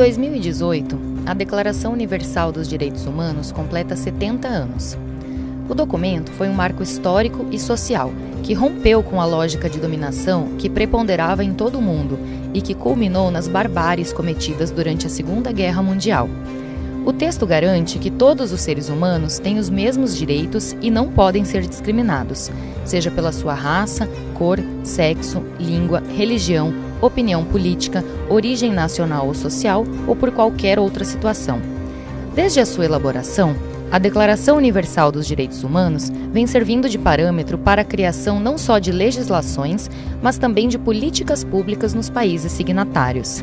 2018, a Declaração Universal dos Direitos Humanos completa 70 anos. O documento foi um marco histórico e social que rompeu com a lógica de dominação que preponderava em todo o mundo e que culminou nas barbáries cometidas durante a Segunda Guerra Mundial. O texto garante que todos os seres humanos têm os mesmos direitos e não podem ser discriminados, seja pela sua raça, cor, sexo, língua, religião, opinião política, origem nacional ou social ou por qualquer outra situação. Desde a sua elaboração, a Declaração Universal dos Direitos Humanos vem servindo de parâmetro para a criação não só de legislações, mas também de políticas públicas nos países signatários.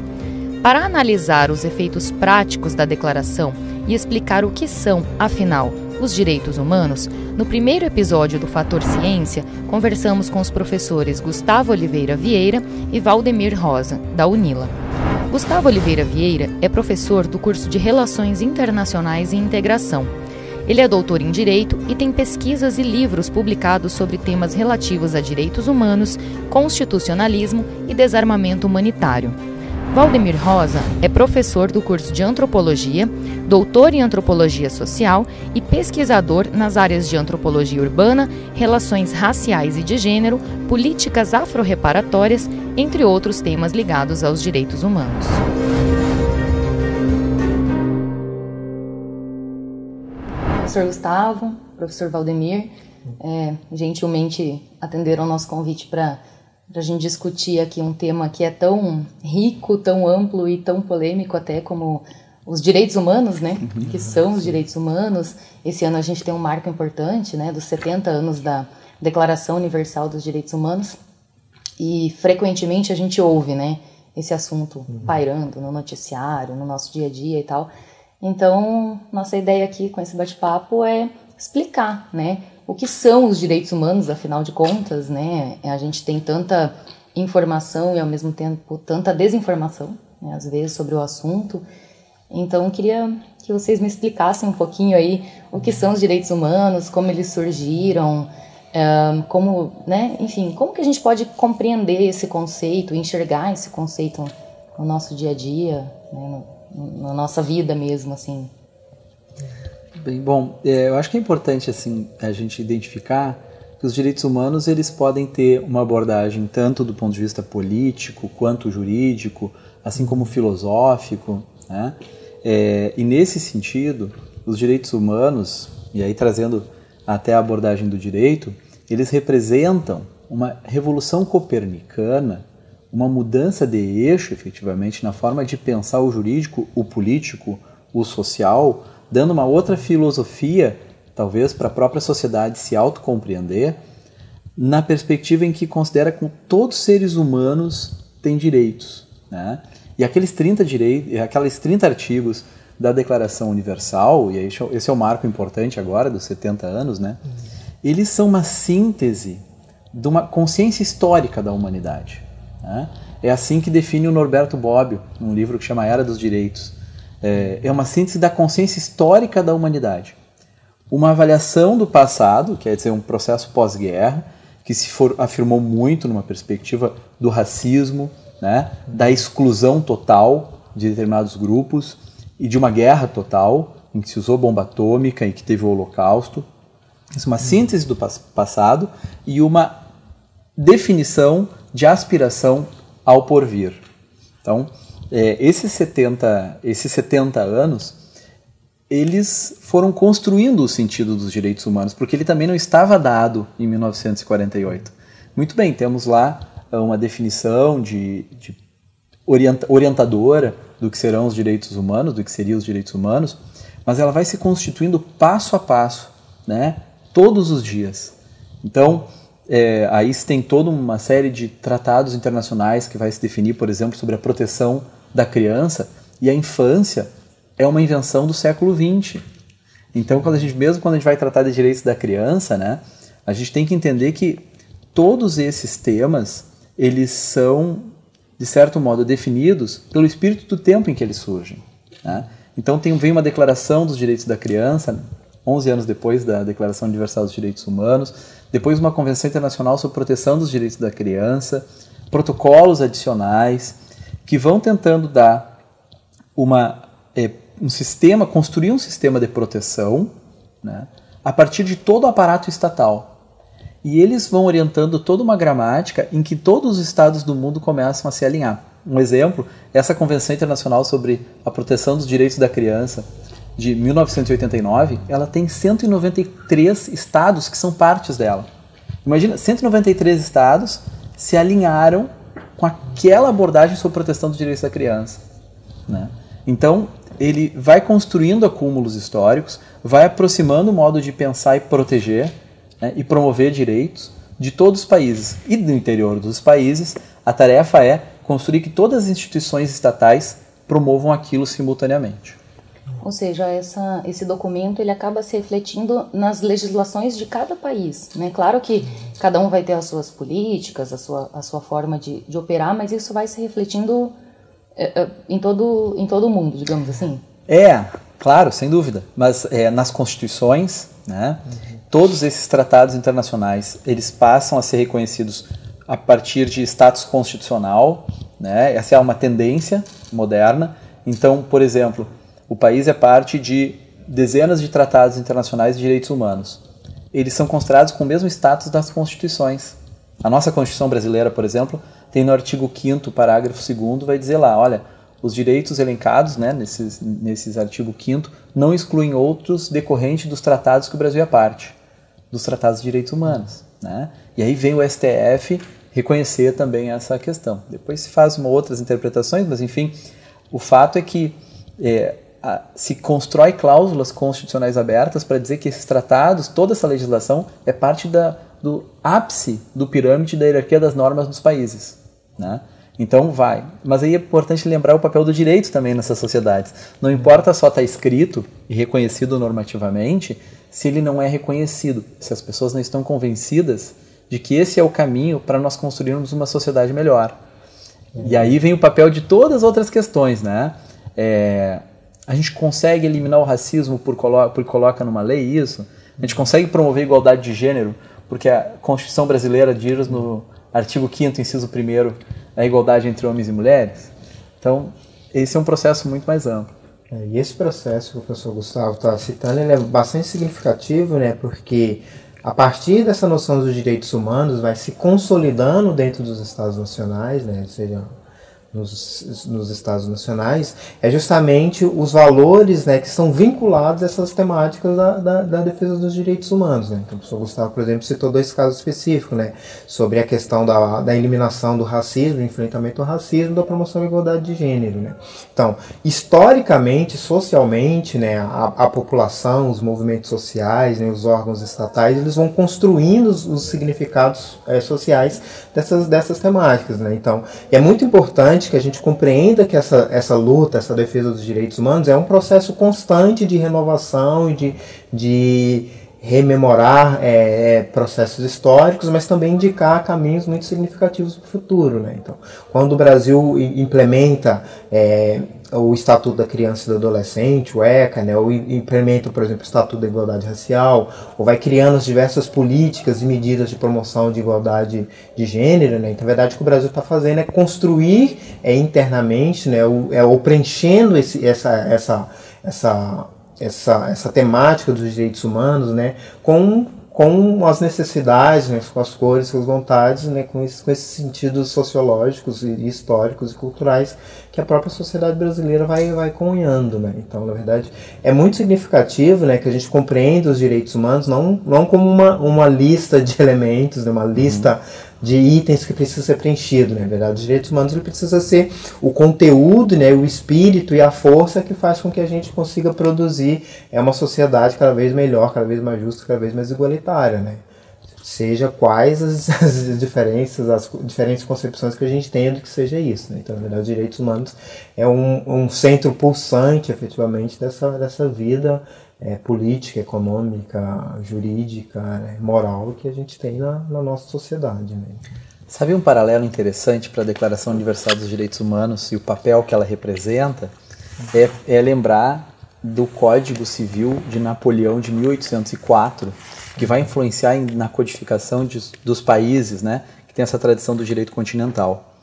Para analisar os efeitos práticos da declaração e explicar o que são, afinal, os direitos humanos, no primeiro episódio do Fator Ciência, conversamos com os professores Gustavo Oliveira Vieira e Valdemir Rosa, da UNILA. Gustavo Oliveira Vieira é professor do curso de Relações Internacionais e Integração. Ele é doutor em Direito e tem pesquisas e livros publicados sobre temas relativos a direitos humanos, constitucionalismo e desarmamento humanitário. Valdemir Rosa é professor do curso de Antropologia, doutor em Antropologia Social e pesquisador nas áreas de Antropologia Urbana, Relações Raciais e de Gênero, Políticas Afro-Reparatórias, entre outros temas ligados aos direitos humanos. Professor Gustavo, professor Valdemir, é, gentilmente atenderam o nosso convite para para a gente discutir aqui um tema que é tão rico, tão amplo e tão polêmico até como os direitos humanos, né? Que são os direitos humanos. Esse ano a gente tem um marco importante, né? Dos 70 anos da Declaração Universal dos Direitos Humanos. E frequentemente a gente ouve, né? Esse assunto pairando no noticiário, no nosso dia a dia e tal. Então, nossa ideia aqui com esse bate-papo é explicar, né? O que são os direitos humanos, afinal de contas, né? A gente tem tanta informação e ao mesmo tempo tanta desinformação, né, às vezes, sobre o assunto. Então, queria que vocês me explicassem um pouquinho aí o que são os direitos humanos, como eles surgiram, como, né, enfim, como que a gente pode compreender esse conceito, enxergar esse conceito no nosso dia a dia, né, na nossa vida mesmo, assim. Bem, bom, é, eu acho que é importante assim a gente identificar que os direitos humanos eles podem ter uma abordagem tanto do ponto de vista político quanto jurídico, assim como filosófico, né? É, e nesse sentido, os direitos humanos, e aí trazendo até a abordagem do direito, eles representam uma revolução copernicana, uma mudança de eixo, efetivamente, na forma de pensar o jurídico, o político, o social, dando uma outra filosofia, talvez, para a própria sociedade se autocompreender, na perspectiva em que considera que todos os seres humanos têm direitos. Né? E aqueles 30, direitos, aqueles 30 artigos da Declaração Universal, e esse é o marco importante agora, dos 70 anos, né? eles são uma síntese de uma consciência histórica da humanidade. Né? É assim que define o Norberto Bobbio, num livro que chama Era dos Direitos é, é uma síntese da consciência histórica da humanidade. Uma avaliação do passado, quer dizer, um processo pós-guerra, que se for, afirmou muito numa perspectiva do racismo, né, da exclusão total de determinados grupos e de uma guerra total, em que se usou bomba atômica e que teve o Holocausto. Isso é uma síntese do passado e uma definição de aspiração ao porvir. Então, é, esses, 70, esses 70 anos, eles foram construindo o sentido dos direitos humanos, porque ele também não estava dado em 1948. Muito bem, temos lá ah, uma definição de, de orientadora do que serão os direitos humanos, do que seriam os direitos humanos, mas ela vai se constituindo passo a passo, né? todos os dias. Então, é, aí se tem toda uma série de tratados internacionais que vai se definir, por exemplo, sobre a proteção da criança e a infância é uma invenção do século XX. Então, quando a gente, mesmo quando a gente vai tratar de direitos da criança, né, a gente tem que entender que todos esses temas eles são de certo modo definidos pelo espírito do tempo em que eles surgem. Né? Então tem, vem uma declaração dos direitos da criança, 11 anos depois da Declaração Universal dos Direitos Humanos, depois uma Convenção Internacional sobre Proteção dos Direitos da Criança, protocolos adicionais, que vão tentando dar uma, é, um sistema, construir um sistema de proteção né, a partir de todo o aparato estatal. E eles vão orientando toda uma gramática em que todos os estados do mundo começam a se alinhar. Um exemplo, essa Convenção Internacional sobre a Proteção dos Direitos da Criança, de 1989, ela tem 193 estados que são partes dela. Imagina, 193 estados se alinharam com aquela abordagem sobre proteção dos direitos da criança. Né? Então, ele vai construindo acúmulos históricos, vai aproximando o modo de pensar e proteger né, e promover direitos de todos os países. E do interior dos países, a tarefa é construir que todas as instituições estatais promovam aquilo simultaneamente. Ou seja, essa, esse documento ele acaba se refletindo nas legislações de cada país. Né? Claro que cada um vai ter as suas políticas, a sua, a sua forma de, de operar, mas isso vai se refletindo é, é, em, todo, em todo o mundo, digamos assim. É, claro, sem dúvida. Mas é, nas constituições, né, uhum. todos esses tratados internacionais eles passam a ser reconhecidos a partir de status constitucional. Né? Essa é uma tendência moderna. Então, por exemplo, o país é parte de dezenas de tratados internacionais de direitos humanos. Eles são considerados com o mesmo status das constituições. A nossa Constituição brasileira, por exemplo, tem no artigo 5 parágrafo 2 vai dizer lá, olha, os direitos elencados né, nesses, nesses artigo 5 não excluem outros decorrentes dos tratados que o Brasil é parte, dos tratados de direitos humanos. Né? E aí vem o STF reconhecer também essa questão. Depois se faz uma outras interpretações, mas enfim, o fato é que é, se constrói cláusulas constitucionais abertas para dizer que esses tratados, toda essa legislação, é parte da, do ápice do pirâmide da hierarquia das normas dos países. Né? Então vai. Mas aí é importante lembrar o papel do direito também nessas sociedades. Não importa só estar tá escrito e reconhecido normativamente, se ele não é reconhecido, se as pessoas não estão convencidas de que esse é o caminho para nós construirmos uma sociedade melhor. E aí vem o papel de todas as outras questões, né? É, a gente consegue eliminar o racismo por, colo por coloca numa lei isso? A gente consegue promover igualdade de gênero porque a Constituição brasileira diz no artigo 5 inciso 1 a igualdade entre homens e mulheres? Então, esse é um processo muito mais amplo. É, e esse processo que o professor Gustavo está citando ele é bastante significativo, né, porque a partir dessa noção dos direitos humanos vai se consolidando dentro dos Estados nacionais, né, seja nos, nos estados nacionais, é justamente os valores né, que são vinculados a essas temáticas da, da, da defesa dos direitos humanos. Né? Então, o professor Gustavo, por exemplo, citou dois casos específicos, né, sobre a questão da, da eliminação do racismo, do enfrentamento ao racismo, da promoção da igualdade de gênero. Né? Então, historicamente, socialmente, né, a, a população, os movimentos sociais, né, os órgãos estatais, eles vão construindo os, os significados é, sociais dessas, dessas temáticas. Né? Então, é muito importante importante que a gente compreenda que essa, essa luta, essa defesa dos direitos humanos é um processo constante de renovação e de, de rememorar é, é processos históricos, mas também indicar caminhos muito significativos para o futuro. Né? Então, quando o Brasil implementa é, o Estatuto da Criança e do Adolescente, o ECA, né, ou implementa, por exemplo, o Estatuto da Igualdade Racial, ou vai criando as diversas políticas e medidas de promoção de igualdade de gênero, né, então, a verdade, o que o Brasil está fazendo é construir é, internamente, né, o, é, ou preenchendo esse, essa, essa, essa, essa, essa temática dos direitos humanos né, com com as necessidades, né, com as cores, com as vontades, né, com, esses, com esses sentidos sociológicos e históricos e culturais que a própria sociedade brasileira vai, vai cunhando. Né? Então, na verdade, é muito significativo né, que a gente compreenda os direitos humanos não, não como uma, uma lista de elementos, né, uma lista uhum de itens que precisa ser preenchido, né? verdade, os direitos humanos ele precisa ser o conteúdo, né, o espírito e a força que faz com que a gente consiga produzir é uma sociedade cada vez melhor, cada vez mais justa, cada vez mais igualitária, né? Seja quais as, as diferenças, as diferentes concepções que a gente tenha do que seja isso. Né? Então, na verdade, os direitos humanos é um, um centro pulsante, efetivamente, dessa, dessa vida é, política, econômica, jurídica, né, moral que a gente tem na, na nossa sociedade. Né? Sabe um paralelo interessante para a Declaração Universal dos Direitos Humanos e o papel que ela representa? É, é lembrar do Código Civil de Napoleão de 1804, que vai influenciar na codificação de, dos países, né, que tem essa tradição do direito continental.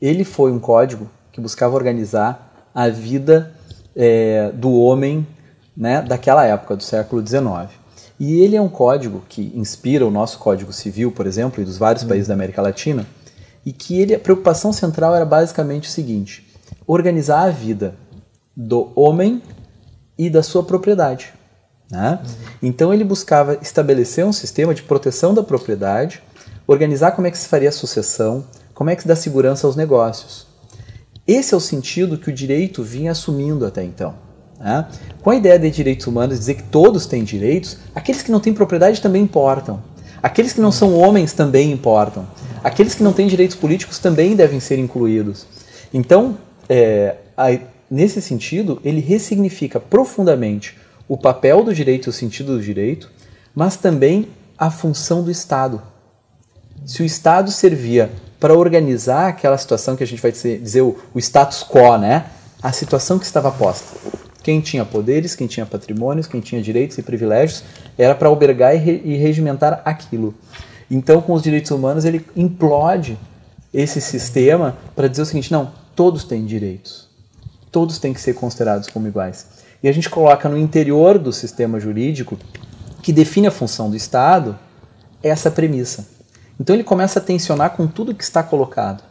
Ele foi um código que buscava organizar a vida é, do homem né, daquela época, do século XIX. E ele é um código que inspira o nosso Código Civil, por exemplo, e dos vários países da América Latina, e que ele, a preocupação central era basicamente o seguinte: organizar a vida do homem e da sua propriedade. Né? Então ele buscava estabelecer um sistema de proteção da propriedade, organizar como é que se faria a sucessão, como é que se dá segurança aos negócios. Esse é o sentido que o direito vinha assumindo até então. Né? Com a ideia de direitos humanos, dizer que todos têm direitos, aqueles que não têm propriedade também importam. Aqueles que não são homens também importam. Aqueles que não têm direitos políticos também devem ser incluídos. Então, é, a, nesse sentido, ele ressignifica profundamente o papel do direito e o sentido do direito, mas também a função do Estado. Se o Estado servia para organizar aquela situação que a gente vai dizer, dizer o, o status quo, né? a situação que estava posta. Quem tinha poderes, quem tinha patrimônios, quem tinha direitos e privilégios, era para albergar e, re, e regimentar aquilo. Então, com os direitos humanos, ele implode esse sistema para dizer o seguinte: não, todos têm direitos. Todos têm que ser considerados como iguais. E a gente coloca no interior do sistema jurídico, que define a função do Estado, essa premissa. Então ele começa a tensionar com tudo que está colocado.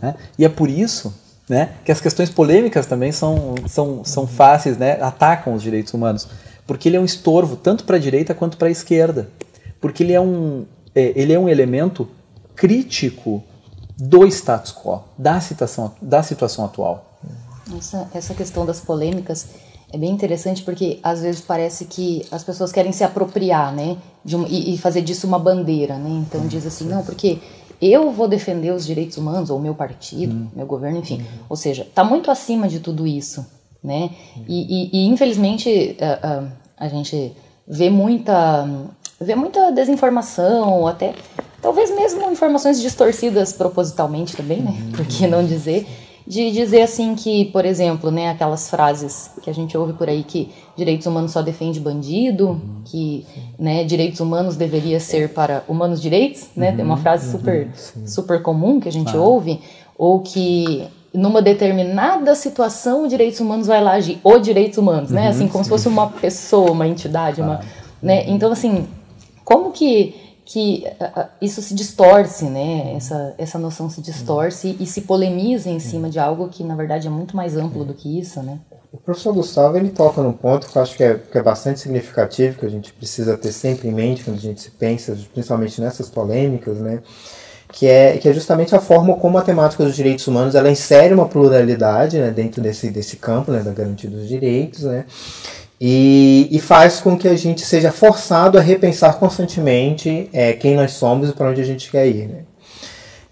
Né? E é por isso né, que as questões polêmicas também são, são, são fáceis, né, atacam os direitos humanos. Porque ele é um estorvo tanto para a direita quanto para a esquerda. Porque ele é um, é, ele é um elemento crítico do status quo, da situação, da situação atual. Essa, essa questão das polêmicas é bem interessante porque às vezes parece que as pessoas querem se apropriar, né, um, e, e, fazer disso uma bandeira, né? Então diz assim, não, porque eu vou defender os direitos humanos ou meu partido, hum. meu governo, enfim. Hum. Ou seja, está muito acima de tudo isso, né? Hum. E, e, e, infelizmente a, a, a gente vê muita vê muita desinformação, ou até talvez mesmo informações distorcidas propositalmente também, né? Uhum. Por que não dizer? De dizer assim que, por exemplo, né, aquelas frases que a gente ouve por aí que direitos humanos só defende bandido, uhum. que né, direitos humanos deveria ser para humanos direitos, né? Tem uma uhum. frase super, super comum que a gente ouve, ou que numa determinada situação, direitos humanos vai lá agir, ou direitos humanos, né? Assim, como se fosse uma pessoa, uma entidade, uma, né? Então, assim, como que, que uh, isso se distorce, né? Essa, essa noção se distorce e se polemiza em cima de algo que, na verdade, é muito mais amplo do que isso, né? O professor Gustavo ele toca num ponto que eu acho que é, que é bastante significativo, que a gente precisa ter sempre em mente quando a gente se pensa, principalmente nessas polêmicas, né? que é, que é justamente a forma como a temática dos direitos humanos ela insere uma pluralidade né, dentro desse, desse campo né, da garantia dos direitos, né, e, e, faz com que a gente seja forçado a repensar constantemente é, quem nós somos e para onde a gente quer ir. Né?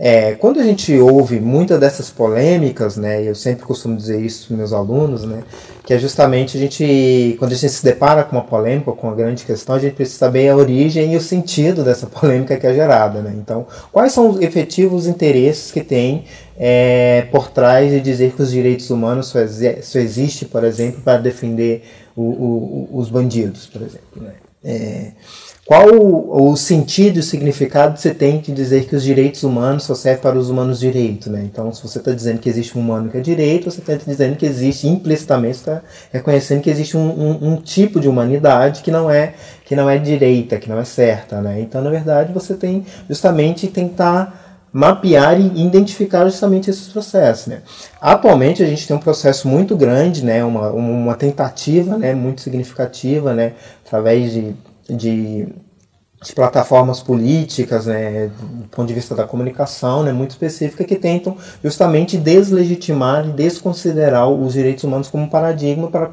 É, quando a gente ouve muitas dessas polêmicas, né, eu sempre costumo dizer isso para meus alunos, né, que é justamente a gente, quando a gente se depara com uma polêmica, com uma grande questão, a gente precisa saber a origem e o sentido dessa polêmica que é gerada. Né? Então, quais são os efetivos interesses que tem é, por trás de dizer que os direitos humanos só, só existe, por exemplo, para defender o, o, os bandidos, por exemplo. Né? É, qual o, o, sentido e o significado que você tem de dizer que os direitos humanos só servem para os humanos direitos? Né? Então, se você está dizendo que existe um humano que é direito, você está dizendo que existe, implicitamente, está reconhecendo que existe um, um, um, tipo de humanidade que não é que não é direita, que não é certa. Né? Então, na verdade, você tem justamente tentar mapear e identificar justamente esses processos. Né? Atualmente a gente tem um processo muito grande, né? uma, uma tentativa né? muito significativa, né? através de, de de plataformas políticas, né, do ponto de vista da comunicação, né, muito específica, que tentam justamente deslegitimar e desconsiderar os direitos humanos como paradigma para a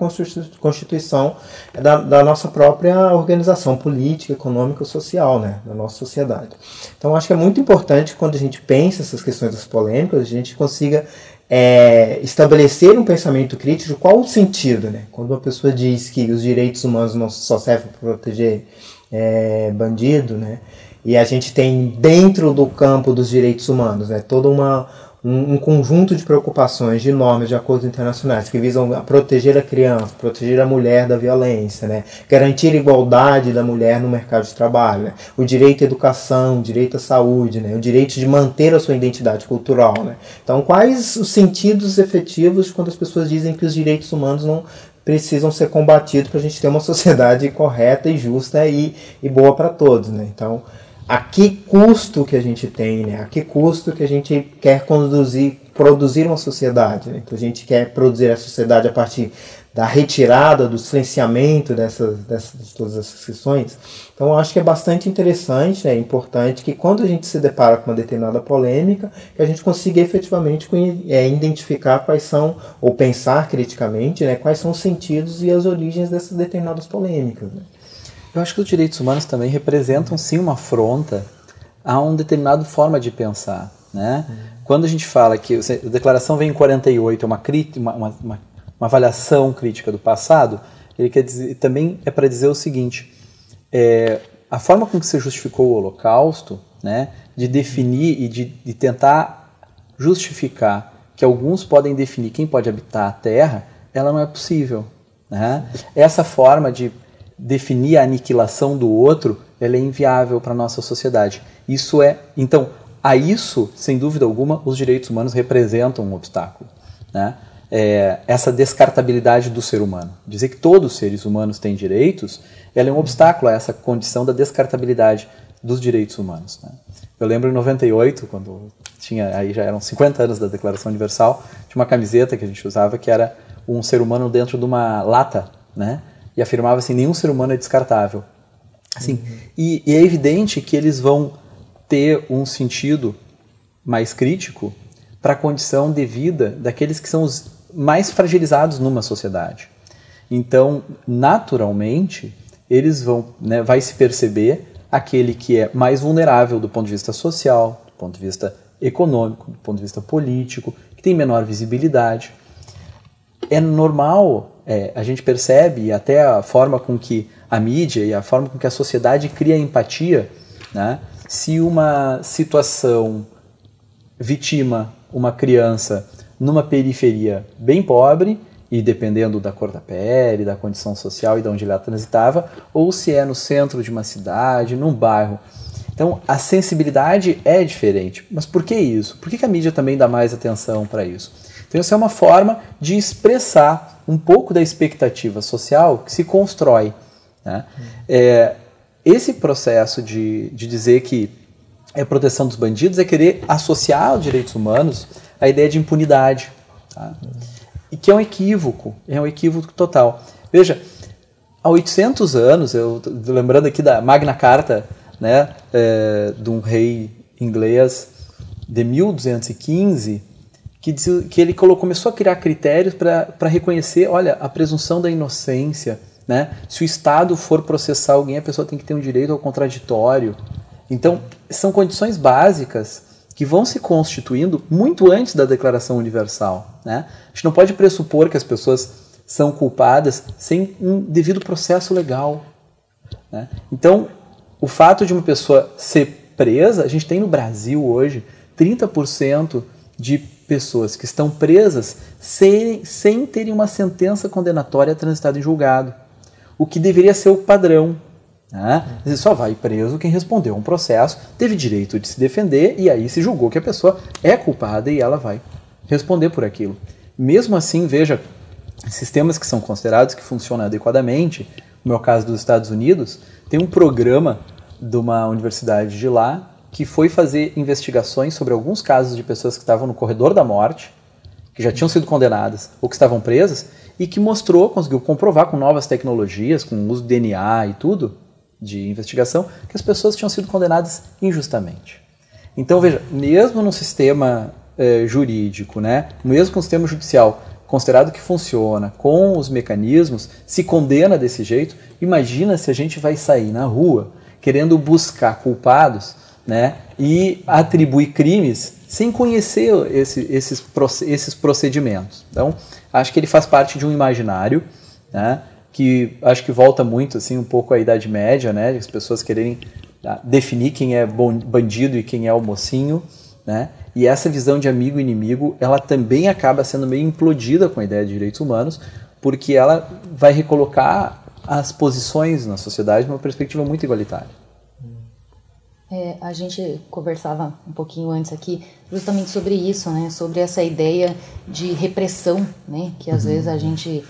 constituição da, da nossa própria organização política, econômica e social, né, da nossa sociedade. Então, acho que é muito importante quando a gente pensa essas questões das polêmicas, a gente consiga é, estabelecer um pensamento crítico qual o sentido, né? Quando uma pessoa diz que os direitos humanos não só servem para proteger é, bandido, né? E a gente tem dentro do campo dos direitos humanos, né? Toda uma um, um, conjunto de preocupações, de normas, de acordos internacionais que visam proteger a criança, proteger a mulher da violência, né? garantir a igualdade da mulher no mercado de trabalho, né? o direito à educação, o direito à saúde, né? o direito de manter a sua identidade cultural. Né? Então, quais os sentidos efetivos quando as pessoas dizem que os direitos humanos não precisam ser combatidos para a gente ter uma sociedade correta e justa e, e boa para todos? Né? Então, a que custo que a gente tem, né? A que custo que a gente quer conduzir, produzir uma sociedade, né? Então a gente quer produzir a sociedade a partir da retirada, do silenciamento dessas, dessas de todas essas questões. Então eu acho que é bastante interessante, é né? importante que quando a gente se depara com uma determinada polêmica, que a gente consiga efetivamente é, identificar quais são, ou pensar criticamente, né? Quais são os sentidos e as origens dessas determinadas polêmicas. Né? Eu acho que os direitos humanos também representam sim uma afronta a uma determinada forma de pensar. Né? Uhum. Quando a gente fala que a declaração vem em 48, é uma, uma, uma, uma, avaliação crítica do passado, ele quer dizer, também é para dizer o seguinte: é, a forma com que se justificou o Holocausto, né, de definir e de, de tentar justificar que alguns podem definir quem pode habitar a Terra, ela não é possível. Né? Essa forma de definir a aniquilação do outro, ela é inviável para a nossa sociedade. Isso é, então, a isso, sem dúvida alguma, os direitos humanos representam um obstáculo. Né? É, essa descartabilidade do ser humano. Dizer que todos os seres humanos têm direitos, ela é um obstáculo a essa condição da descartabilidade dos direitos humanos. Né? Eu lembro em 98, quando tinha, aí já eram 50 anos da Declaração Universal, tinha uma camiseta que a gente usava que era um ser humano dentro de uma lata, né? E afirmava assim: nenhum ser humano é descartável. Assim, uhum. e, e é evidente que eles vão ter um sentido mais crítico para a condição de vida daqueles que são os mais fragilizados numa sociedade. Então, naturalmente, eles vão, né, vai se perceber aquele que é mais vulnerável do ponto de vista social, do ponto de vista econômico, do ponto de vista político, que tem menor visibilidade. É normal é, a gente percebe, até a forma com que a mídia e a forma com que a sociedade cria empatia, né? se uma situação vitima uma criança numa periferia bem pobre, e dependendo da cor da pele, da condição social e de onde ela transitava, ou se é no centro de uma cidade, num bairro. Então a sensibilidade é diferente. Mas por que isso? Por que a mídia também dá mais atenção para isso? Então, isso é uma forma de expressar um pouco da expectativa social que se constrói. Né? É, esse processo de, de dizer que é proteção dos bandidos é querer associar aos direitos humanos a ideia de impunidade. Tá? E que é um equívoco, é um equívoco total. Veja, há 800 anos, eu lembrando aqui da Magna Carta, né, é, de um rei inglês de 1215, que, diz, que ele começou a criar critérios para reconhecer, olha, a presunção da inocência, né? Se o Estado for processar alguém, a pessoa tem que ter um direito ao contraditório. Então, são condições básicas que vão se constituindo muito antes da Declaração Universal. Né? A gente não pode pressupor que as pessoas são culpadas sem um devido processo legal. Né? Então, o fato de uma pessoa ser presa, a gente tem no Brasil hoje 30% de pessoas que estão presas sem, sem terem uma sentença condenatória transitada em julgado, o que deveria ser o padrão. Né? Só vai preso quem respondeu a um processo, teve direito de se defender e aí se julgou que a pessoa é culpada e ela vai responder por aquilo. Mesmo assim, veja, sistemas que são considerados que funcionam adequadamente, no meu caso dos Estados Unidos, tem um programa de uma universidade de lá que foi fazer investigações sobre alguns casos de pessoas que estavam no corredor da morte, que já tinham sido condenadas ou que estavam presas, e que mostrou, conseguiu comprovar com novas tecnologias, com o uso de DNA e tudo, de investigação, que as pessoas tinham sido condenadas injustamente. Então, veja, mesmo no sistema eh, jurídico, né, mesmo com o sistema judicial considerado que funciona, com os mecanismos, se condena desse jeito, imagina se a gente vai sair na rua querendo buscar culpados né, e atribuir crimes sem conhecer esse, esses, esses procedimentos. Então, acho que ele faz parte de um imaginário, né, que acho que volta muito assim um pouco à Idade Média, né, as pessoas quererem ah, definir quem é bandido e quem é o mocinho, né, E essa visão de amigo e inimigo, ela também acaba sendo meio implodida com a ideia de direitos humanos, porque ela vai recolocar as posições na sociedade numa perspectiva muito igualitária. É, a gente conversava um pouquinho antes aqui justamente sobre isso, né? Sobre essa ideia de repressão, né? Que às uhum. vezes a gente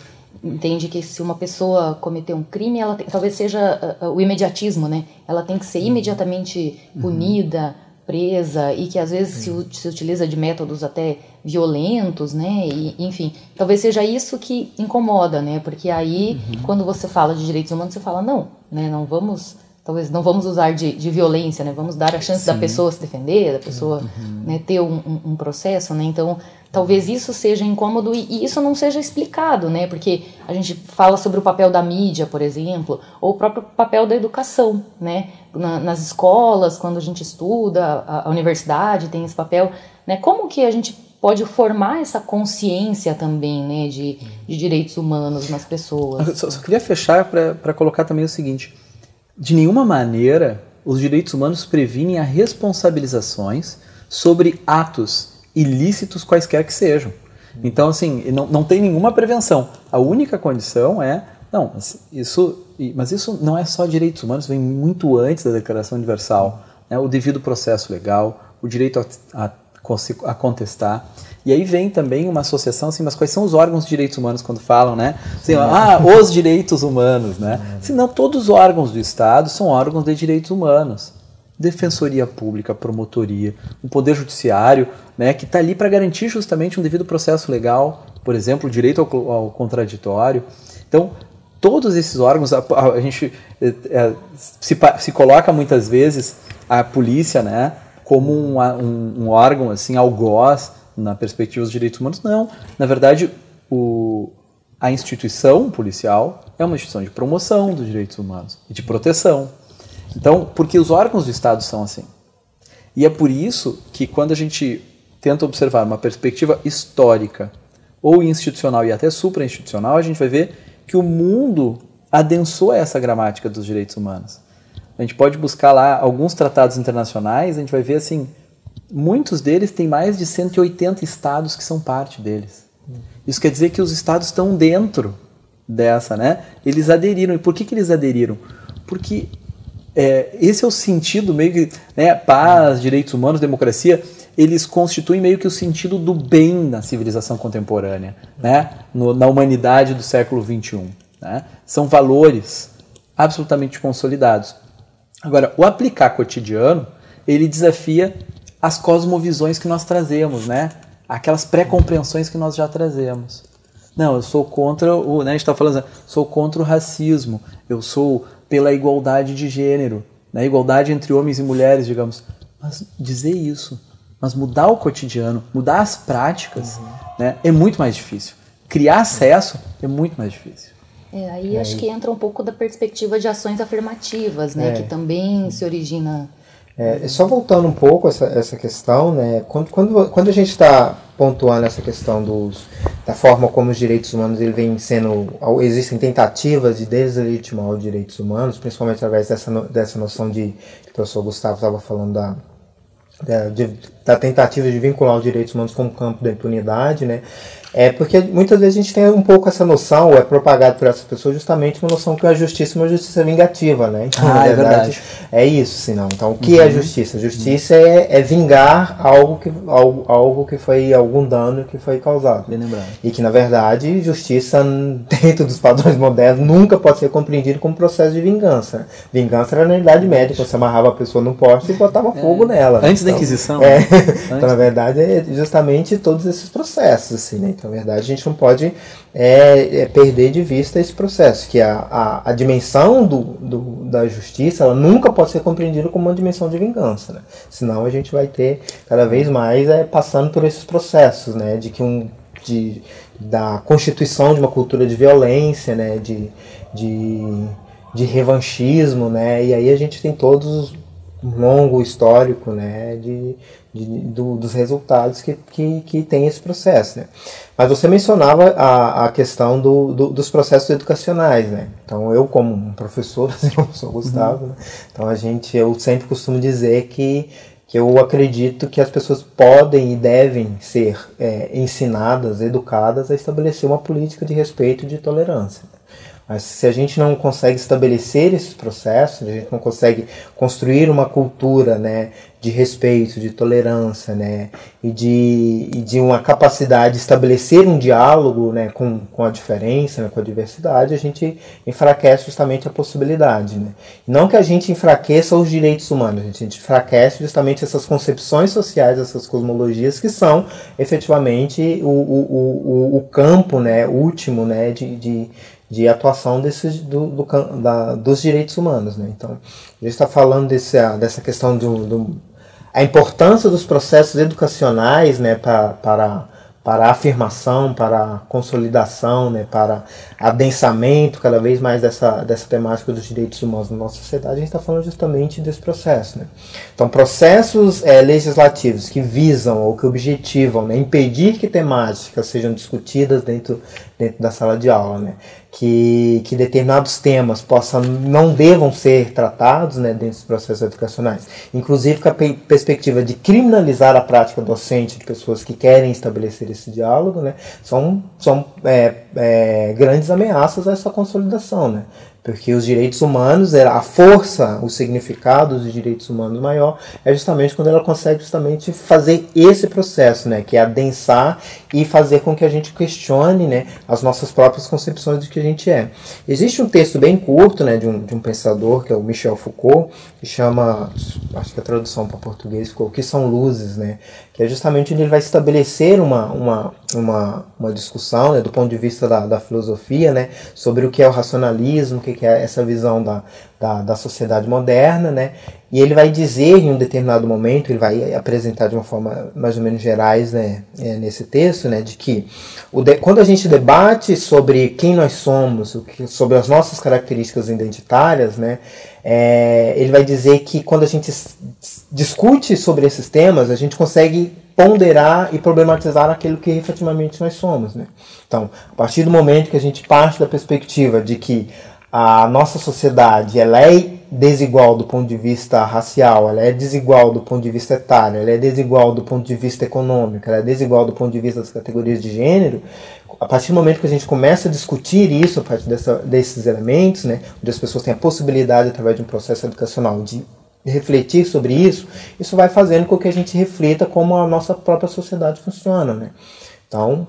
entende que se uma pessoa cometer um crime, ela tem, talvez seja uh, o imediatismo, né? Ela tem que ser uhum. imediatamente uhum. punida, presa e que às vezes se, se, utiliza de métodos até violentos, né? E, enfim, talvez seja isso que incomoda, né? Porque aí, uhum. quando você fala de direitos humanos, você fala não, né? Não vamos talvez não vamos usar de, de violência, né? Vamos dar a chance Sim. da pessoa se defender, da pessoa uhum. né, ter um, um, um, processo, né? Então, talvez isso seja incômodo e, e, isso não seja explicado, né? Porque a gente fala sobre o papel da mídia, por exemplo, ou o próprio papel da educação, né? Na, nas escolas, quando a gente estuda, a, a universidade tem esse papel, né? Como que a gente pode formar essa consciência também, né? De, de direitos humanos nas pessoas. Eu só, só queria fechar para colocar também o seguinte de nenhuma maneira, os direitos humanos previnem as responsabilizações sobre atos ilícitos quaisquer que sejam. Então, assim, não, não tem nenhuma prevenção. A única condição é, não, isso, mas isso não é só direitos humanos, vem muito antes da Declaração Universal. Né? O devido processo legal, o direito a, a, contestar. E aí vem também uma associação, assim, mas quais são os órgãos de direitos humanos quando falam, né? Assim, ah, os direitos humanos, né? Se não, todos os órgãos do Estado são órgãos de direitos humanos. Defensoria Pública, Promotoria, o Poder Judiciário, né, que está ali para garantir justamente um devido processo legal, por exemplo, o direito ao, ao contraditório. Então, todos esses órgãos, a, a, a gente é, é se, se coloca muitas vezes a polícia, né, como um, um, um órgão assim algoz na perspectiva dos direitos humanos, não. Na verdade, o, a instituição policial é uma instituição de promoção dos direitos humanos e de proteção. Então, porque os órgãos do Estado são assim. E é por isso que quando a gente tenta observar uma perspectiva histórica ou institucional e até suprainstitucional, a gente vai ver que o mundo adensou essa gramática dos direitos humanos. A gente pode buscar lá alguns tratados internacionais, a gente vai ver assim, muitos deles têm mais de 180 estados que são parte deles. Isso quer dizer que os estados estão dentro dessa, né? Eles aderiram. E por que, que eles aderiram? Porque é, esse é o sentido meio que, né, paz, direitos humanos, democracia, eles constituem meio que o sentido do bem na civilização contemporânea, né? No, na humanidade do século XXI. Né? São valores absolutamente consolidados. Agora, o aplicar cotidiano, ele desafia as cosmovisões que nós trazemos, né? Aquelas pré-compreensões que nós já trazemos. Não, eu sou contra o, né, a gente está falando, sou contra o racismo, eu sou pela igualdade de gênero, né, igualdade entre homens e mulheres, digamos. Mas dizer isso, mas mudar o cotidiano, mudar as práticas, uhum. né, é muito mais difícil. Criar acesso é muito mais difícil. É, aí é. acho que entra um pouco da perspectiva de ações afirmativas, né, é. que também se origina é, só voltando um pouco essa, essa questão, né, quando, quando, quando a gente está pontuando essa questão dos, da forma como os direitos humanos ele vem sendo. Existem tentativas de deslegitimar os direitos humanos, principalmente através dessa, dessa noção de que o professor Gustavo estava falando da, da, de, da tentativa de vincular os direitos humanos com o campo da impunidade, né? É porque muitas vezes a gente tem um pouco essa noção, ou é propagado por essas pessoas, justamente uma noção que a justiça é uma justiça vingativa, né? Então, ah, na verdade, é, verdade. é isso, senão. Então, o que uhum. é justiça? Justiça uhum. é, é, vingar algo que, algo, algo que foi algum dano que foi causado. Bem lembrado. E que, na verdade, justiça, dentro dos padrões modernos, nunca pode ser compreendido como processo de vingança. Vingança era na Idade Média, você amarrava a pessoa no poste e botava é. fogo nela. Antes então, da Inquisição. É. Né? então, na verdade, é justamente todos esses processos, assim, né? Então, na verdade, a gente não pode é, é, perder de vista esse processo, que a, a, a dimensão do, do, da justiça ela nunca pode ser compreendida como uma dimensão de vingança. Né? Senão a gente vai ter cada vez mais é, passando por esses processos né? de que um, de, da constituição de uma cultura de violência, né? de, de, de revanchismo, né? e aí a gente tem todos um longo histórico né, de, de do, dos resultados que, que, que tem esse processo. Né? Mas você mencionava a, a questão do, do, dos processos educacionais. Né? Então, eu, como um professor, assim, eu sou Gustavo, uhum. né? então a gente, eu sempre costumo dizer que que eu acredito que as pessoas podem e devem ser é, ensinadas, educadas a estabelecer uma política de respeito e de tolerância. Mas se a gente não consegue estabelecer esses processos, a gente não consegue construir uma cultura né, de respeito, de tolerância, né, e, de, e de uma capacidade de estabelecer um diálogo né, com, com a diferença, né, com a diversidade, a gente enfraquece justamente a possibilidade. Né? Não que a gente enfraqueça os direitos humanos, a gente enfraquece justamente essas concepções sociais, essas cosmologias que são efetivamente o, o, o, o campo né, último né, de, de de atuação desses, do, do da, dos direitos humanos. Né? Então, a gente está falando desse, dessa questão do, do, a importância dos processos educacionais né, pra, para para a afirmação, para a consolidação, né, para adensamento cada vez mais dessa, dessa temática dos direitos humanos na nossa sociedade, a gente está falando justamente desse processo. Né? Então, processos é, legislativos que visam ou que objetivam né, impedir que temáticas sejam discutidas dentro, dentro da sala de aula, né? Que, que determinados temas possam, não devam ser tratados né, dentro dos processos educacionais, inclusive com a perspectiva de criminalizar a prática docente de pessoas que querem estabelecer esse diálogo, né, são, são é, é, grandes ameaças a essa consolidação. Né? Porque os direitos humanos, a força, o significado dos direitos humanos maior é justamente quando ela consegue justamente fazer esse processo, né, que é adensar e fazer com que a gente questione, né, as nossas próprias concepções do que a gente é. Existe um texto bem curto, né, de um, de um pensador que é o Michel Foucault, que chama, acho que a tradução para português ficou, que são luzes, né, que é justamente onde ele vai estabelecer uma, uma, uma, uma discussão, né, do ponto de vista da, da filosofia, né, sobre o que é o racionalismo, o que é essa visão da, da, da sociedade moderna, né, e ele vai dizer em um determinado momento, ele vai apresentar de uma forma mais ou menos gerais né, é, nesse texto, né, de que o de, quando a gente debate sobre quem nós somos, o que, sobre as nossas características identitárias, né, é, ele vai dizer que quando a gente discute sobre esses temas, a gente consegue ponderar e problematizar aquilo que efetivamente nós somos. Né? Então, a partir do momento que a gente parte da perspectiva de que a nossa sociedade ela é desigual do ponto de vista racial, ela é desigual do ponto de vista etário, ela é desigual do ponto de vista econômico, ela é desigual do ponto de vista das categorias de gênero, a partir do momento que a gente começa a discutir isso, a partir dessa, desses elementos, né, onde as pessoas têm a possibilidade, através de um processo educacional, de refletir sobre isso, isso vai fazendo com que a gente reflita como a nossa própria sociedade funciona. Né? Então,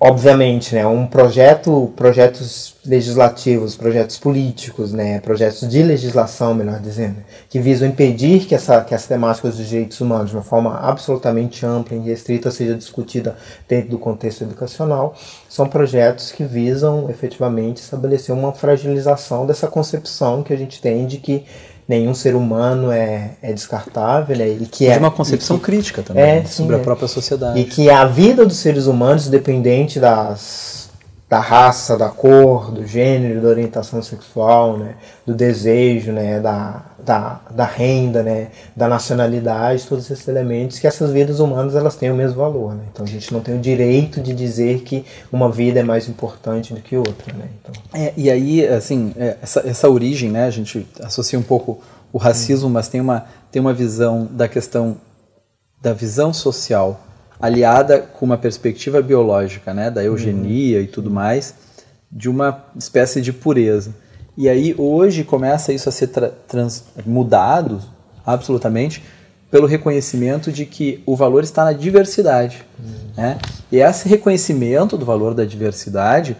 obviamente, né, um projeto, projetos legislativos, projetos políticos, né, projetos de legislação, melhor dizendo, que visam impedir que essa, que as temáticas dos direitos humanos, de uma forma absolutamente ampla e restrita, seja discutida dentro do contexto educacional, são projetos que visam efetivamente estabelecer uma fragilização dessa concepção que a gente tem de que nenhum ser humano é, é descartável, né? E que é uma concepção que, crítica também é, sim, sobre a é. própria sociedade. E que a vida dos seres humanos, dependente das da raça, da cor, do gênero, da orientação sexual, né, do desejo, né, da, da, da renda, né, da nacionalidade, todos esses elementos que essas vidas humanas elas têm o mesmo valor, né? Então a gente não tem o direito de dizer que uma vida é mais importante do que outra, né? Então... É, e aí, assim, é, essa, essa origem, né, a gente associa um pouco o racismo, hum. mas tem uma, tem uma visão da questão da visão social aliada com uma perspectiva biológica, né, da eugenia uhum. e tudo mais, de uma espécie de pureza. E aí hoje começa isso a ser trans, mudado absolutamente pelo reconhecimento de que o valor está na diversidade. Uhum. Né? E esse reconhecimento do valor da diversidade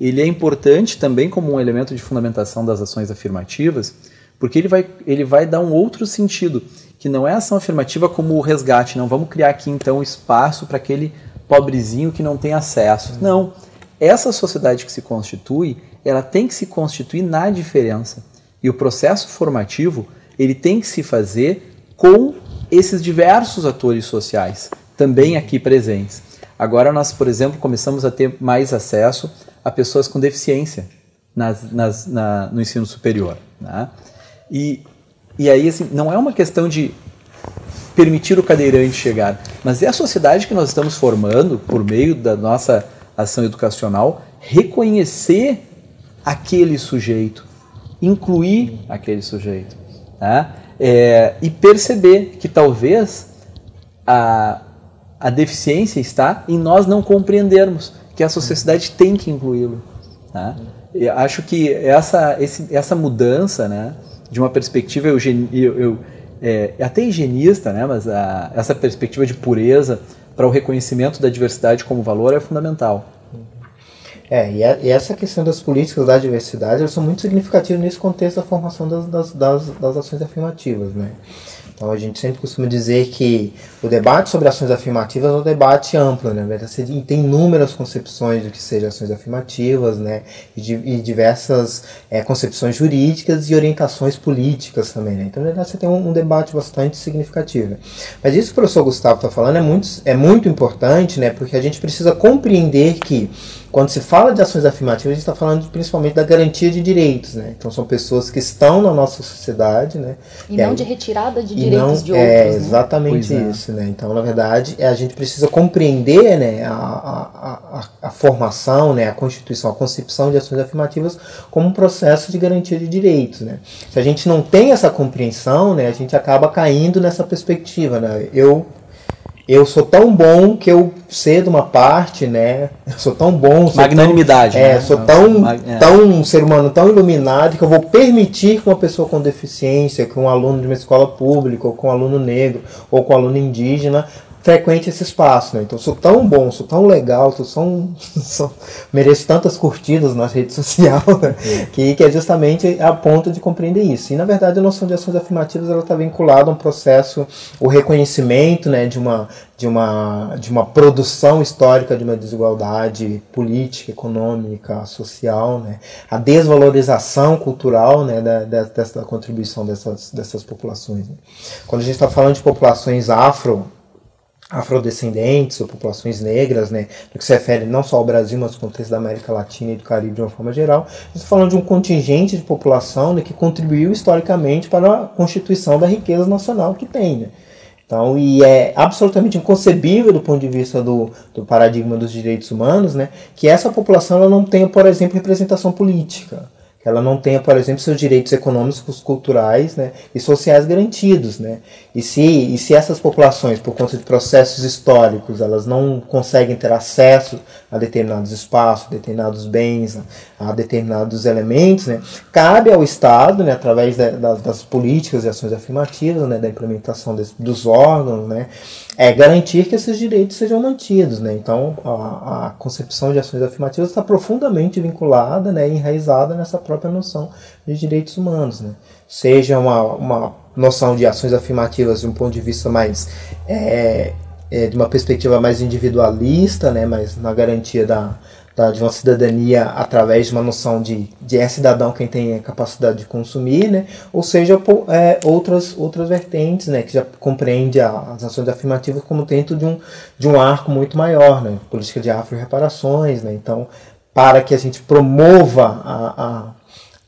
ele é importante também como um elemento de fundamentação das ações afirmativas, porque ele vai, ele vai dar um outro sentido que não é ação afirmativa como o resgate, não vamos criar aqui então espaço para aquele pobrezinho que não tem acesso. Não. Essa sociedade que se constitui, ela tem que se constituir na diferença. E o processo formativo, ele tem que se fazer com esses diversos atores sociais, também aqui presentes. Agora nós, por exemplo, começamos a ter mais acesso a pessoas com deficiência nas, nas, na, no ensino superior. Né? E e aí, assim, não é uma questão de permitir o cadeirante chegar, mas é a sociedade que nós estamos formando por meio da nossa ação educacional reconhecer aquele sujeito, incluir aquele sujeito. Né? É, e perceber que talvez a, a deficiência está em nós não compreendermos que a sociedade tem que incluí-lo. Tá? Eu acho que essa, esse, essa mudança né, de uma perspectiva eu, eu, é, até higienista, né, mas a, essa perspectiva de pureza para o reconhecimento da diversidade como valor é fundamental. É, e, a, e, essa questão das políticas da diversidade elas são muito significativas nesse contexto da formação das, das, das, das ações afirmativas. Né? Então a gente sempre costuma dizer que o debate sobre ações afirmativas é um debate amplo, né? Tem inúmeras concepções do que sejam ações afirmativas, né? E, e diversas é, concepções jurídicas e orientações políticas também, né? Então na verdade você tem um, um debate bastante significativo. Mas isso que o professor Gustavo está falando é muito, é muito importante, né? Porque a gente precisa compreender que quando se fala de ações afirmativas, a gente está falando principalmente da garantia de direitos, né? Então são pessoas que estão na nossa sociedade, né? E, e não aí, de retirada de direitos não, de outros, É né? exatamente né? isso, né? Então, na verdade, a gente precisa compreender, né, a, a, a, a, formação, né, a constituição, a concepção de ações afirmativas como um processo de garantia de direitos, né? Se a gente não tem essa compreensão, né, a gente acaba caindo nessa perspectiva, né? Eu eu sou tão bom que eu cedo uma parte, né? Eu sou tão bom. Sou Magnanimidade. Tão, é, né? sou tão, é. tão um ser humano tão iluminado que eu vou permitir que uma pessoa com deficiência, que um aluno de uma escola pública, ou com um aluno negro, ou com um aluno indígena, frequente esse espaço, né? Então sou tão bom, sou tão legal, sou, tão, sou mereço tantas curtidas na rede social, né? que, que é justamente a ponto de compreender isso. E na verdade a noção de ações afirmativas ela está vinculada a um processo, o reconhecimento, né, de uma de uma de uma produção histórica de uma desigualdade política, econômica, social, né? A desvalorização cultural, né, da, dessa contribuição dessas dessas populações. Né? Quando a gente está falando de populações afro afrodescendentes ou populações negras, né, no que se refere não só ao Brasil, mas ao contexto da América Latina e do Caribe de uma forma geral, estamos falando de um contingente de população né, que contribuiu historicamente para a constituição da riqueza nacional que tem. Né. Então, e é absolutamente inconcebível do ponto de vista do, do paradigma dos direitos humanos, né, que essa população ela não tenha, por exemplo, representação política que ela não tenha, por exemplo, seus direitos econômicos, culturais né, e sociais garantidos. Né? E, se, e se essas populações, por conta de processos históricos, elas não conseguem ter acesso a determinados espaços, determinados bens, a determinados elementos, né, cabe ao Estado, né, através da, da, das políticas e ações afirmativas, né, da implementação desse, dos órgãos, né, é garantir que esses direitos sejam mantidos. Né? Então, a, a concepção de ações afirmativas está profundamente vinculada né, enraizada nessa própria noção de direitos humanos. Né? Seja uma, uma noção de ações afirmativas de um ponto de vista mais. É, é, de uma perspectiva mais individualista, né, mas na garantia da, tá? de uma cidadania através de uma noção de, de é cidadão quem tem a capacidade de consumir, né? ou seja, é, outras, outras vertentes né? que já compreende as ações afirmativas como dentro de um, de um arco muito maior, né? política de afro-reparações. Né? Então, para que a gente promova a, a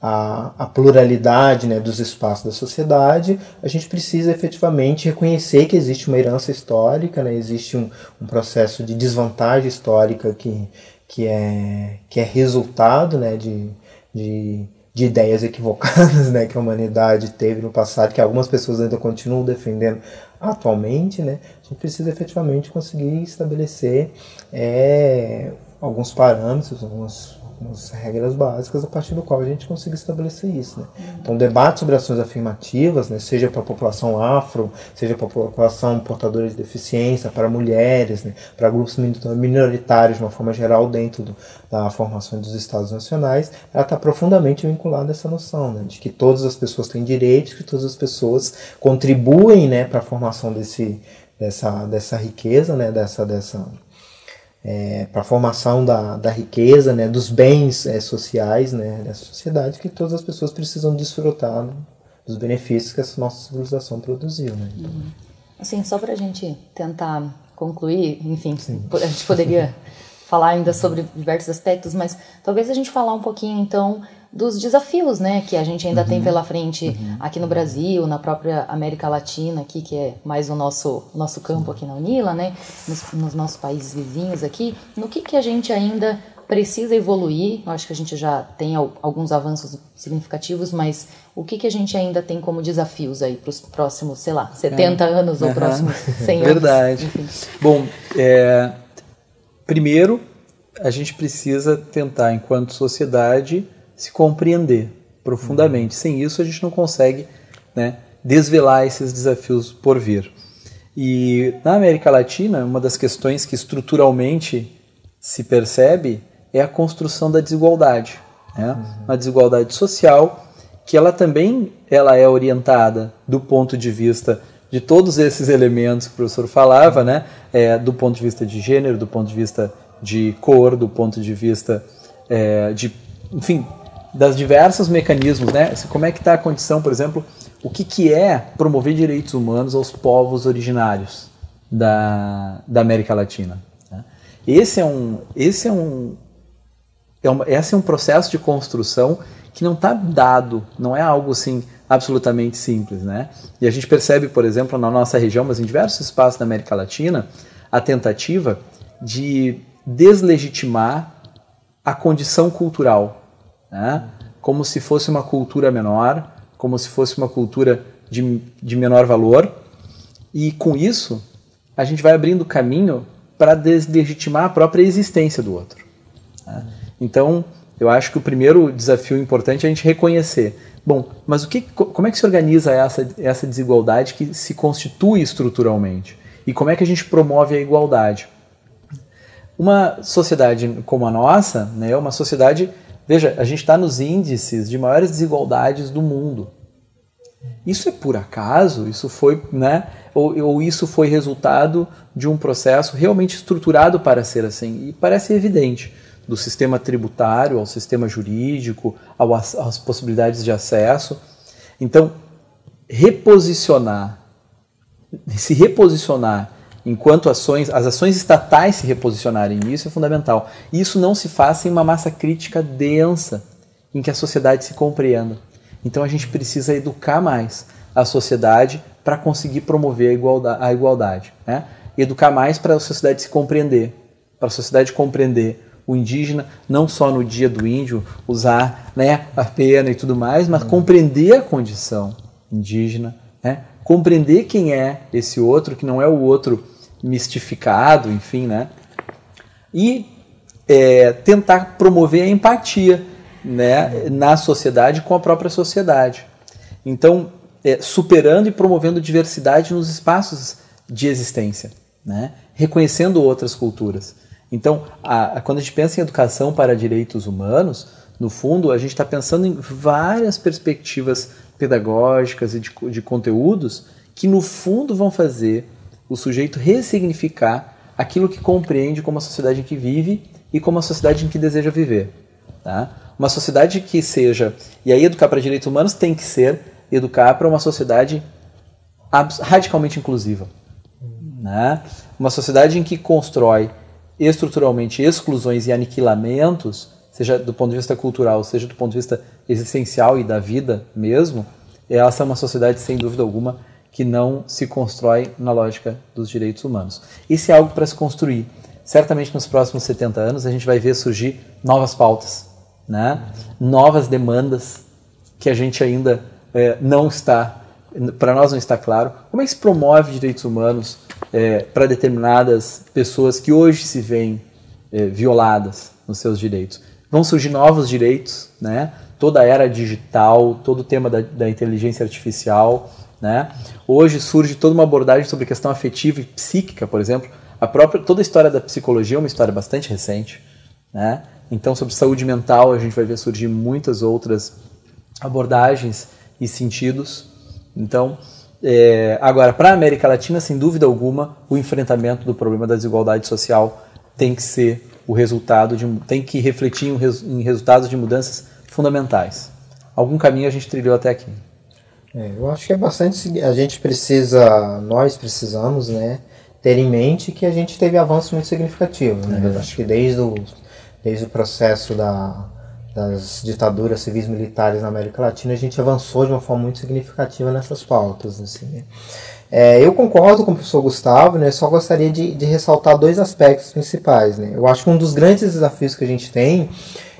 a, a, pluralidade né, dos espaços da sociedade, a gente precisa efetivamente reconhecer que existe uma herança histórica, né, existe um, um processo de desvantagem histórica que, que é, que é resultado né, de, de, de ideias equivocadas né, que a humanidade teve no passado, que algumas pessoas ainda continuam defendendo atualmente, né, a gente precisa efetivamente conseguir estabelecer é, alguns parâmetros, algumas as regras básicas a partir do qual a gente consiga estabelecer isso. Né? Então, debate sobre ações afirmativas, né, seja para a população afro, seja para a população portadora de deficiência, para mulheres, né, para grupos minoritários de uma forma geral dentro do, da formação dos Estados Nacionais, ela está profundamente vinculada a essa noção né, de que todas as pessoas têm direitos, que todas as pessoas contribuem né, para a formação desse, dessa, dessa riqueza, né, dessa, dessa é, para a formação da, da riqueza, né, dos bens é, sociais né, dessa sociedade, que todas as pessoas precisam desfrutar né, dos benefícios que essa nossa civilização produziu. Né? Uhum. Assim, só para a gente tentar concluir, enfim, Sim. a gente poderia falar ainda sobre diversos aspectos, mas talvez a gente falar um pouquinho então dos desafios, né, que a gente ainda uhum. tem pela frente uhum. aqui no Brasil, na própria América Latina, aqui que é mais o nosso nosso campo aqui na Unila, né, nos, nos nossos países vizinhos aqui, no que que a gente ainda precisa evoluir? Eu acho que a gente já tem alguns avanços significativos, mas o que, que a gente ainda tem como desafios aí para os próximos, sei lá, 70 é. anos ou uhum. próximos 100 anos? Verdade. Bom, é, primeiro, a gente precisa tentar, enquanto sociedade, se compreender profundamente. Uhum. Sem isso, a gente não consegue né, desvelar esses desafios por vir. E na América Latina, uma das questões que estruturalmente se percebe é a construção da desigualdade, né? Uhum. uma desigualdade social que ela também ela é orientada do ponto de vista de todos esses elementos que o professor falava, né? É, do ponto de vista de gênero, do ponto de vista de cor, do ponto de vista é, de, enfim, das diversos mecanismos, né? Como é que está a condição, por exemplo, o que, que é promover direitos humanos aos povos originários da, da América Latina? Né? Esse é um, esse é um, é uma, esse é um processo de construção que não está dado, não é algo assim absolutamente simples, né? E a gente percebe, por exemplo, na nossa região, mas em diversos espaços da América Latina, a tentativa de deslegitimar a condição cultural, né? Como se fosse uma cultura menor, como se fosse uma cultura de, de menor valor, e com isso a gente vai abrindo caminho para deslegitimar a própria existência do outro. Né? Então, eu acho que o primeiro desafio importante é a gente reconhecer. Bom, mas o que, como é que se organiza essa, essa desigualdade que se constitui estruturalmente? E como é que a gente promove a igualdade? Uma sociedade como a nossa, né, é uma sociedade. Veja, a gente está nos índices de maiores desigualdades do mundo. Isso é por acaso? Isso foi, né? Ou, ou isso foi resultado de um processo realmente estruturado para ser assim? E parece evidente do sistema tributário ao sistema jurídico, ao, às possibilidades de acesso. Então, reposicionar, se reposicionar enquanto ações, as ações estatais se reposicionarem isso é fundamental. Isso não se faz sem uma massa crítica densa em que a sociedade se compreenda. Então a gente precisa educar mais a sociedade para conseguir promover a igualdade. A igualdade né? Educar mais para a sociedade se compreender, para a sociedade compreender o indígena, não só no dia do índio usar né, a pena e tudo mais, mas uhum. compreender a condição indígena, né, compreender quem é esse outro, que não é o outro mistificado, enfim, né, e é, tentar promover a empatia né, na sociedade com a própria sociedade. Então, é, superando e promovendo diversidade nos espaços de existência, né, reconhecendo outras culturas. Então, a, a, quando a gente pensa em educação para direitos humanos, no fundo, a gente está pensando em várias perspectivas pedagógicas e de, de conteúdos que, no fundo, vão fazer o sujeito ressignificar aquilo que compreende como a sociedade em que vive e como a sociedade em que deseja viver. Tá? Uma sociedade que seja. E aí, educar para direitos humanos tem que ser educar para uma sociedade radicalmente inclusiva. Né? Uma sociedade em que constrói estruturalmente exclusões e aniquilamentos, seja do ponto de vista cultural, seja do ponto de vista existencial e da vida mesmo, elas são uma sociedade, sem dúvida alguma, que não se constrói na lógica dos direitos humanos. Isso é algo para se construir. Certamente nos próximos 70 anos a gente vai ver surgir novas pautas, né? novas demandas que a gente ainda é, não está, para nós não está claro. Como é que se promove direitos humanos é, para determinadas pessoas que hoje se veem é, violadas nos seus direitos. Vão surgir novos direitos, né? toda a era digital, todo o tema da, da inteligência artificial. Né? Hoje surge toda uma abordagem sobre questão afetiva e psíquica, por exemplo. A própria, toda a história da psicologia é uma história bastante recente. Né? Então, sobre saúde mental, a gente vai ver surgir muitas outras abordagens e sentidos. Então, é, agora, para a América Latina, sem dúvida alguma, o enfrentamento do problema da desigualdade social tem que ser o resultado de, tem que refletir em, resultados de mudanças fundamentais. Algum caminho a gente trilhou até aqui. É, eu acho que é bastante. A gente precisa, nós precisamos, né, ter em mente que a gente teve avanços muito significativos. Né? É acho que desde o, desde o processo da, das ditaduras civis militares na América Latina, a gente avançou de uma forma muito significativa nessas pautas. Assim, né? é, eu concordo com o professor Gustavo, né, só gostaria de, de ressaltar dois aspectos principais. Né? Eu acho que um dos grandes desafios que a gente tem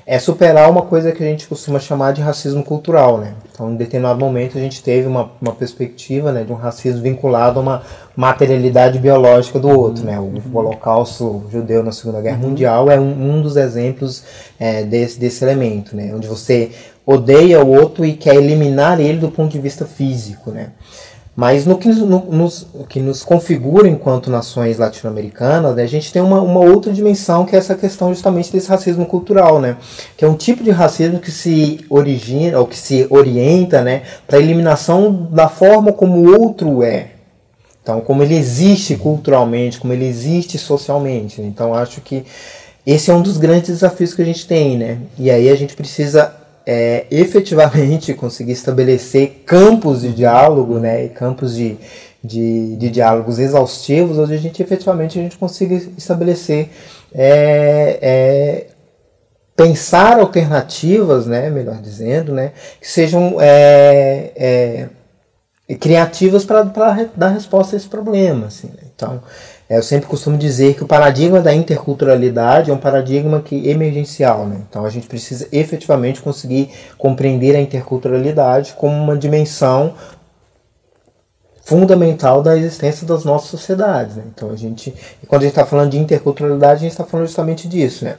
é superar uma coisa que a gente costuma chamar de racismo cultural, né? Então, em determinado momento, a gente teve uma, uma perspectiva né, de um racismo vinculado a uma materialidade biológica do outro, né? O, o holocausto judeu na Segunda Guerra uhum. Mundial é um, um dos exemplos é, desse, desse elemento, né? Onde você odeia o outro e quer eliminar ele do ponto de vista físico, né? Mas no que no, nos, que nos configura enquanto nações latino-americanas, né, a gente tem uma, uma outra dimensão que é essa questão justamente desse racismo cultural, né? Que é um tipo de racismo que se origina, ou que se orienta, né, para a eliminação da forma como o outro é. Então, como ele existe culturalmente, como ele existe socialmente. Então, acho que esse é um dos grandes desafios que a gente tem, né? E aí a gente precisa é, efetivamente conseguir estabelecer campos de diálogo, né, campos de, de, de diálogos exaustivos, onde a gente efetivamente a gente consiga estabelecer é, é, pensar alternativas, né, melhor dizendo, né, que sejam é, é, criativas para dar resposta a esse problema. Assim, né? Então, eu sempre costumo dizer que o paradigma da interculturalidade é um paradigma que emergencial. Né? Então a gente precisa efetivamente conseguir compreender a interculturalidade como uma dimensão fundamental da existência das nossas sociedades. Né? Então a gente, quando a gente está falando de interculturalidade, a gente está falando justamente disso. Né?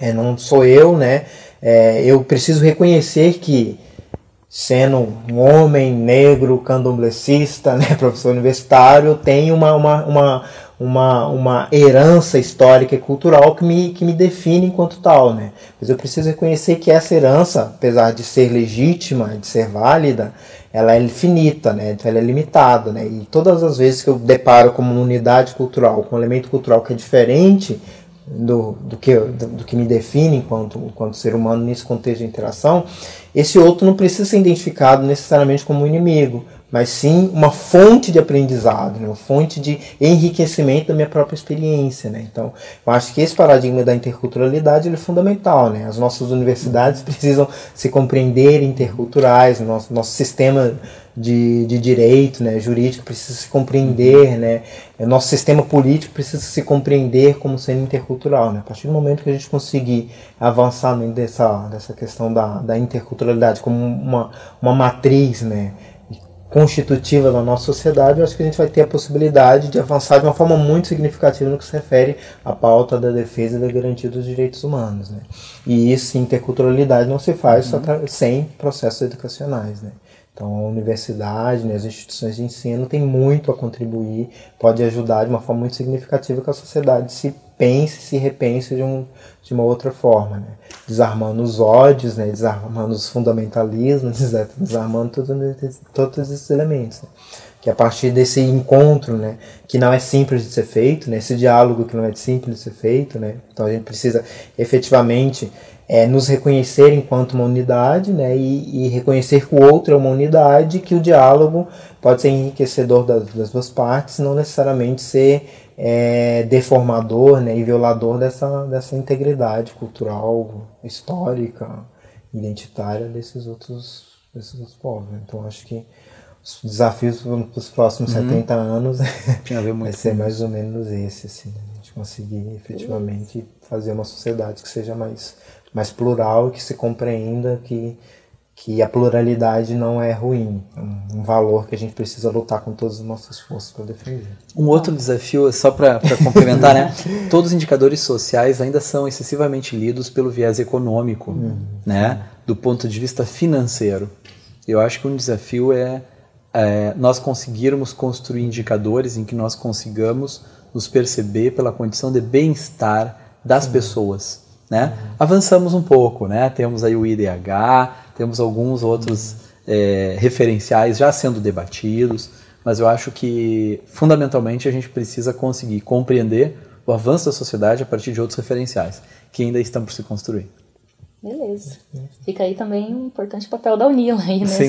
É, não sou eu, né? É, eu preciso reconhecer que sendo um homem negro, candomblessista, né, professor universitário, tem uma, uma, uma, uma, uma herança histórica e cultural que me, que me define enquanto tal, né? Mas eu preciso reconhecer que essa herança, apesar de ser legítima, de ser válida, ela é infinita, né? Então ela é limitada, né? E todas as vezes que eu deparo com uma unidade cultural, com um elemento cultural que é diferente do, do, que, do, do, que me define enquanto, enquanto ser humano nesse contexto de interação, esse outro não precisa ser identificado necessariamente como inimigo, mas sim uma fonte de aprendizado, né? uma fonte de enriquecimento da minha própria experiência. Né? Então, eu acho que esse paradigma da interculturalidade é fundamental. Né? As nossas universidades precisam se compreender interculturais, nosso, nosso sistema de, de direito né, jurídico precisa se compreender, né, nosso sistema político precisa se compreender como sendo intercultural. Né? A partir do momento que a gente conseguir avançar dessa, dessa questão da, da interculturalidade como uma, uma matriz né, constitutiva da nossa sociedade, eu acho que a gente vai ter a possibilidade de avançar de uma forma muito significativa no que se refere à pauta da defesa e da garantia dos direitos humanos. Né? E isso, interculturalidade, não se faz uhum. sem processos educacionais. Né? Então, a universidade, né, as instituições de ensino têm muito a contribuir, pode ajudar de uma forma muito significativa que a sociedade se pense, se repense de, um, de uma outra forma, né? desarmando os ódios, né, desarmando os fundamentalismos, desarmando todos, todos esses elementos. Né? Que a partir desse encontro, né, que não é simples de ser feito, né, esse diálogo que não é simples de ser feito, né, então a gente precisa efetivamente é, nos reconhecer enquanto uma unidade né, e, e, reconhecer que o outro é uma unidade, que o diálogo pode ser enriquecedor das, das duas partes, não necessariamente ser é, deformador né, e violador dessa, dessa integridade cultural, histórica, identitária desses outros, desses outros povos. Então acho que os desafios para os próximos uhum. 70 anos vai ser mais ou menos esse, assim, né? a gente conseguir efetivamente fazer uma sociedade que seja mais mais plural, que se compreenda que, que a pluralidade não é ruim, é um, valor que a gente precisa lutar com todas as nossas forças para defender. Um outro desafio, só para complementar, né? Todos os indicadores sociais ainda são excessivamente lidos pelo viés econômico, uhum. né? Do ponto de vista financeiro. Eu acho que um desafio é, é nós conseguirmos construir indicadores em que nós consigamos nos perceber pela condição de bem-estar das uhum. pessoas né? Uhum. Avançamos um pouco, né? Temos aí o IDH, temos alguns outros é, referenciais já sendo debatidos, mas eu acho que fundamentalmente a gente precisa conseguir compreender o avanço da sociedade a partir de outros referenciais que ainda estão por se construir. Beleza. Fica aí também um importante papel da União aí nesse,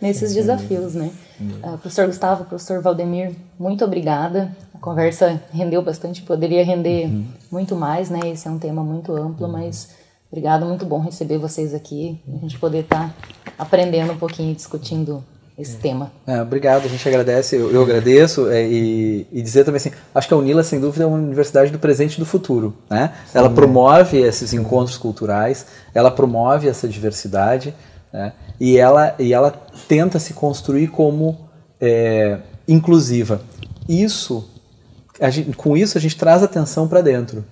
nesses desafios, né? Uh, professor Gustavo, professor Valdemir, muito obrigada. A conversa rendeu bastante, poderia render uhum. muito mais, né? Esse é um tema muito amplo, uhum. mas Obrigada, muito bom receber vocês aqui, a gente poder estar tá aprendendo um pouquinho, discutindo esse tema. É, obrigado, a gente agradece, eu, eu agradeço é, e, e, dizer também assim, acho que a Unila, sem dúvida, é uma universidade do presente e do futuro. Né? Sim, ela promove esses encontros culturais, ela promove essa diversidade né? e, ela, e ela tenta se construir como é, inclusiva. Isso, gente, com isso a gente traz atenção para dentro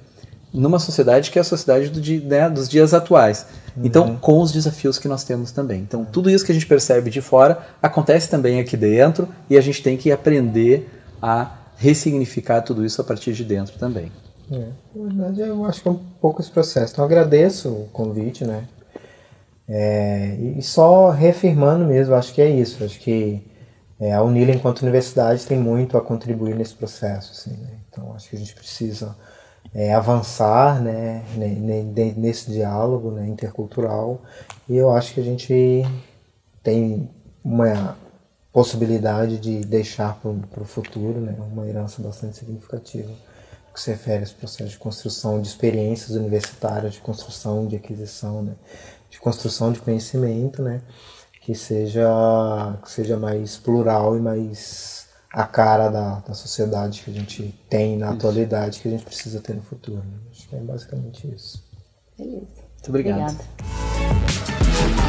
numa sociedade que é a sociedade do, né, dos dias atuais. Então, uhum. com os desafios que nós temos também. Então, tudo isso que a gente percebe de fora acontece também aqui dentro e a gente tem que aprender a ressignificar tudo isso a partir de dentro também. É, na verdade, eu acho que é um pouco esse processo. Então, agradeço o convite, né? É, e só reafirmando mesmo, acho que é isso. Acho que é, a Unila, enquanto universidade, tem muito a contribuir nesse processo. Assim, né? Então, acho que a gente precisa é, avançar né, nesse diálogo né, intercultural. E eu acho que a gente tem uma possibilidade de deixar para o futuro né, uma herança bastante significativa que se refere aos processos de construção de experiências universitárias, de construção de aquisição, né, de construção de conhecimento, né, que seja que seja mais plural e mais a cara da, da sociedade que a gente tem na isso. atualidade que a gente precisa ter no futuro. Né? Acho que é basicamente isso. Beleza. Muito obrigado. Obrigada.